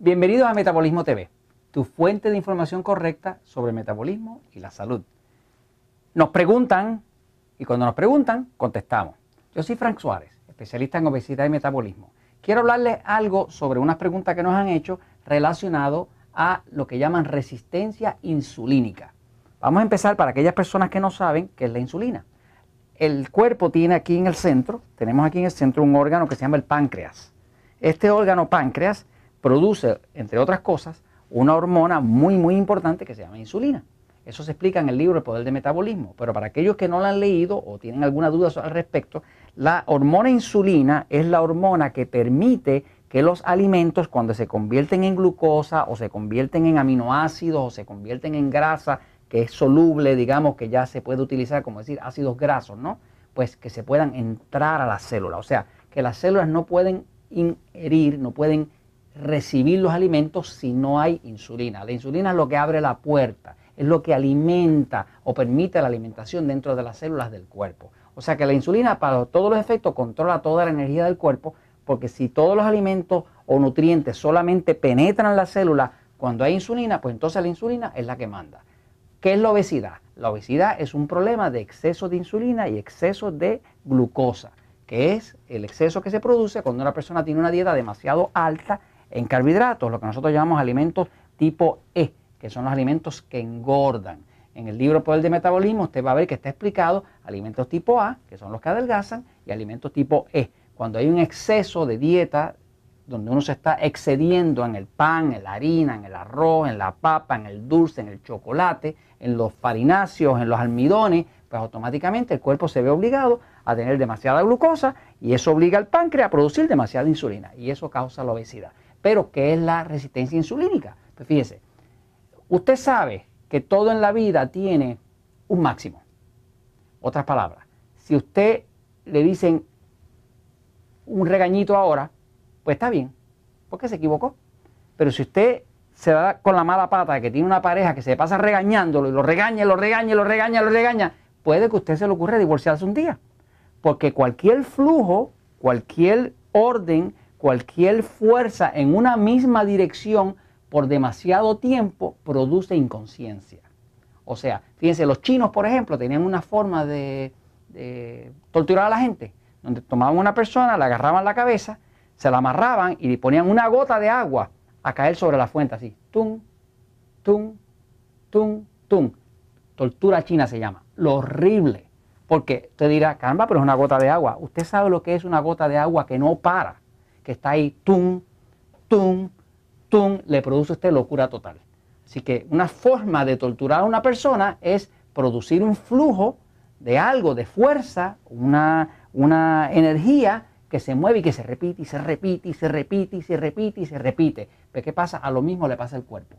Bienvenidos a Metabolismo TV, tu fuente de información correcta sobre metabolismo y la salud. Nos preguntan y cuando nos preguntan, contestamos. Yo soy Frank Suárez, especialista en obesidad y metabolismo. Quiero hablarles algo sobre unas preguntas que nos han hecho relacionado a lo que llaman resistencia insulínica. Vamos a empezar para aquellas personas que no saben qué es la insulina. El cuerpo tiene aquí en el centro, tenemos aquí en el centro un órgano que se llama el páncreas. Este órgano páncreas produce, entre otras cosas, una hormona muy, muy importante que se llama insulina. Eso se explica en el libro El Poder del Metabolismo, pero para aquellos que no lo han leído o tienen alguna duda al respecto, la hormona insulina es la hormona que permite que los alimentos cuando se convierten en glucosa o se convierten en aminoácidos o se convierten en grasa, que es soluble, digamos que ya se puede utilizar como decir ácidos grasos, ¿no? Pues que se puedan entrar a la célula. O sea, que las células no pueden inherir, no pueden recibir los alimentos si no hay insulina. La insulina es lo que abre la puerta, es lo que alimenta o permite la alimentación dentro de las células del cuerpo. O sea que la insulina para todos los efectos controla toda la energía del cuerpo, porque si todos los alimentos o nutrientes solamente penetran la célula cuando hay insulina, pues entonces la insulina es la que manda. ¿Qué es la obesidad? La obesidad es un problema de exceso de insulina y exceso de glucosa, que es el exceso que se produce cuando una persona tiene una dieta demasiado alta en carbohidratos, lo que nosotros llamamos alimentos tipo E, que son los alimentos que engordan. En el libro Poder de Metabolismo usted va a ver que está explicado alimentos tipo A, que son los que adelgazan, y alimentos tipo E. Cuando hay un exceso de dieta, donde uno se está excediendo en el pan, en la harina, en el arroz, en la papa, en el dulce, en el chocolate, en los farináceos, en los almidones, pues automáticamente el cuerpo se ve obligado a tener demasiada glucosa y eso obliga al páncreas a producir demasiada insulina y eso causa la obesidad. Pero, ¿qué es la resistencia insulínica? Pues fíjese, usted sabe que todo en la vida tiene un máximo. Otras palabras, si usted le dicen un regañito ahora, pues está bien, porque se equivocó. Pero si usted se da con la mala pata de que tiene una pareja que se pasa regañándolo y lo regaña, lo regaña, lo regaña, lo regaña, puede que usted se le ocurra divorciarse un día. Porque cualquier flujo, cualquier orden cualquier fuerza en una misma dirección por demasiado tiempo produce inconsciencia. O sea, fíjense, los chinos, por ejemplo, tenían una forma de, torturar a la gente, donde tomaban una persona, la agarraban la cabeza, se la amarraban y le ponían una gota de agua a caer sobre la fuente, así, tum, tum, tum, tum. Tortura china se llama. Lo horrible. Porque usted dirá, caramba, pero es una gota de agua. Usted sabe lo que es una gota de agua que no para que está ahí, tum, tum, tum, le produce a usted locura total. Así que una forma de torturar a una persona es producir un flujo de algo, de fuerza, una, una energía que se mueve y que se repite y se repite y se repite y se repite y se repite. Pero ¿qué pasa? A lo mismo le pasa al cuerpo.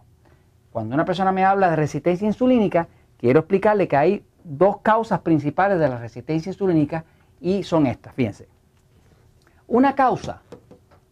Cuando una persona me habla de resistencia insulínica, quiero explicarle que hay dos causas principales de la resistencia insulínica y son estas, fíjense. Una causa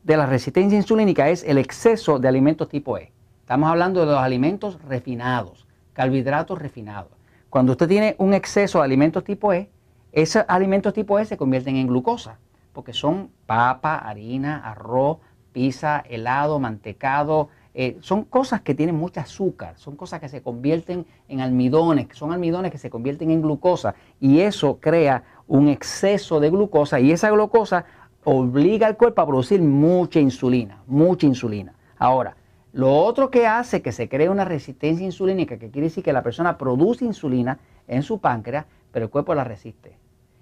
de la resistencia insulínica es el exceso de alimentos tipo E. Estamos hablando de los alimentos refinados, carbohidratos refinados. Cuando usted tiene un exceso de alimentos tipo E, esos alimentos tipo E se convierten en glucosa, porque son papa, harina, arroz, pizza, helado, mantecado, eh, son cosas que tienen mucho azúcar, son cosas que se convierten en almidones, son almidones que se convierten en glucosa y eso crea un exceso de glucosa y esa glucosa obliga al cuerpo a producir mucha insulina, mucha insulina. Ahora, lo otro que hace que se cree una resistencia insulínica, que quiere decir que la persona produce insulina en su páncreas, pero el cuerpo la resiste.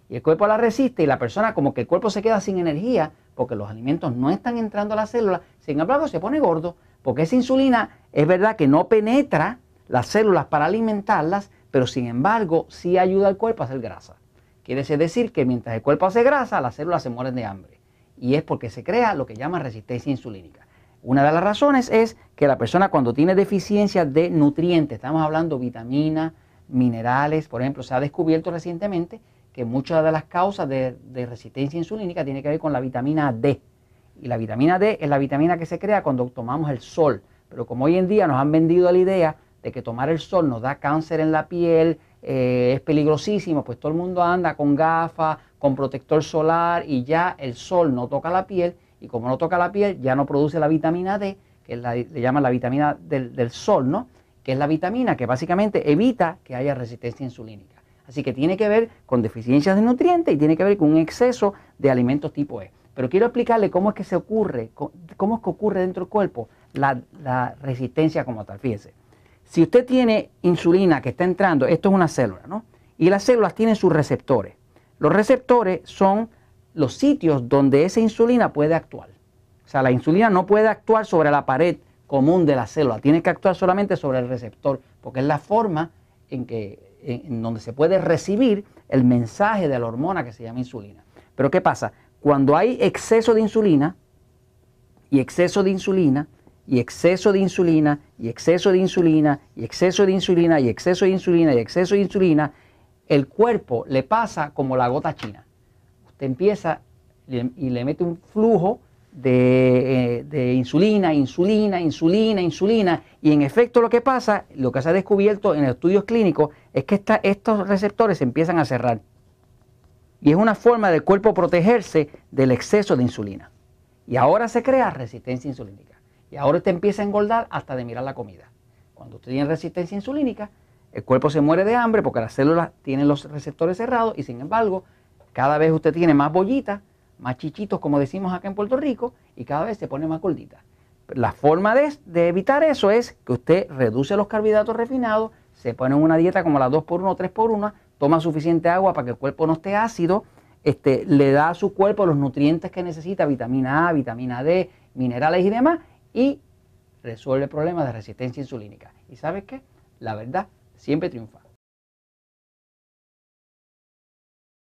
Y el cuerpo la resiste y la persona como que el cuerpo se queda sin energía porque los alimentos no están entrando a la célula, sin embargo se pone gordo porque esa insulina es verdad que no penetra las células para alimentarlas, pero sin embargo sí ayuda al cuerpo a hacer grasa. Quiere decir que mientras el cuerpo hace grasa, las células se mueren de hambre y es porque se crea lo que llama resistencia insulínica. Una de las razones es que la persona cuando tiene deficiencia de nutrientes, estamos hablando vitaminas, minerales, por ejemplo, se ha descubierto recientemente que muchas de las causas de, resistencia insulínica tiene que ver con la vitamina D. Y la vitamina D es la vitamina que se crea cuando tomamos el sol. Pero como hoy en día nos han vendido la idea de que tomar el sol nos da cáncer en la piel, eh, es peligrosísimo, pues todo el mundo anda con gafas, con protector solar y ya el sol no toca la piel y como no toca la piel ya no produce la vitamina D que le llaman la vitamina del, del sol, ¿no? que es la vitamina que básicamente evita que haya resistencia insulínica. Así que tiene que ver con deficiencias de nutrientes y tiene que ver con un exceso de alimentos tipo E. Pero quiero explicarle cómo es que se ocurre, cómo es que ocurre dentro del cuerpo la, resistencia como tal. Fíjese, si usted tiene insulina que está entrando, esto es una célula, ¿no? Y las células tienen sus receptores. Los receptores son los sitios donde esa insulina puede actuar. O sea, la insulina no puede actuar sobre la pared común de la célula, tiene que actuar solamente sobre el receptor, porque es la forma en que en, donde se puede recibir el mensaje de la hormona que se llama insulina. Pero ¿qué pasa? Cuando hay exceso de insulina y exceso de insulina y exceso de insulina y exceso de insulina y exceso de insulina y exceso de insulina y exceso de insulina, el cuerpo le pasa como la gota china. Usted empieza y le mete un flujo eh, de, insulina, insulina, insulina, insulina. Y en efecto lo que pasa, lo que se ha descubierto en estudios clínicos, es que estos receptores se empiezan a cerrar. Y es una forma del cuerpo protegerse del exceso de insulina. Y ahora se crea resistencia insulínica. Y ahora usted empieza a engordar hasta de mirar la comida. Cuando usted tiene resistencia insulínica, el cuerpo se muere de hambre porque las células tienen los receptores cerrados y sin embargo, cada vez usted tiene más bollitas más chichitos, como decimos acá en Puerto Rico, y cada vez se pone más gordita. La forma de, evitar eso es que usted reduce los carbohidratos refinados, se pone en una dieta como la 2x1 o 3x1, toma suficiente agua para que el cuerpo no esté ácido, este, le da a su cuerpo los nutrientes que necesita, vitamina A, vitamina D, minerales y demás, y resuelve el problema de resistencia insulínica. ¿Y sabes qué? La verdad siempre triunfa.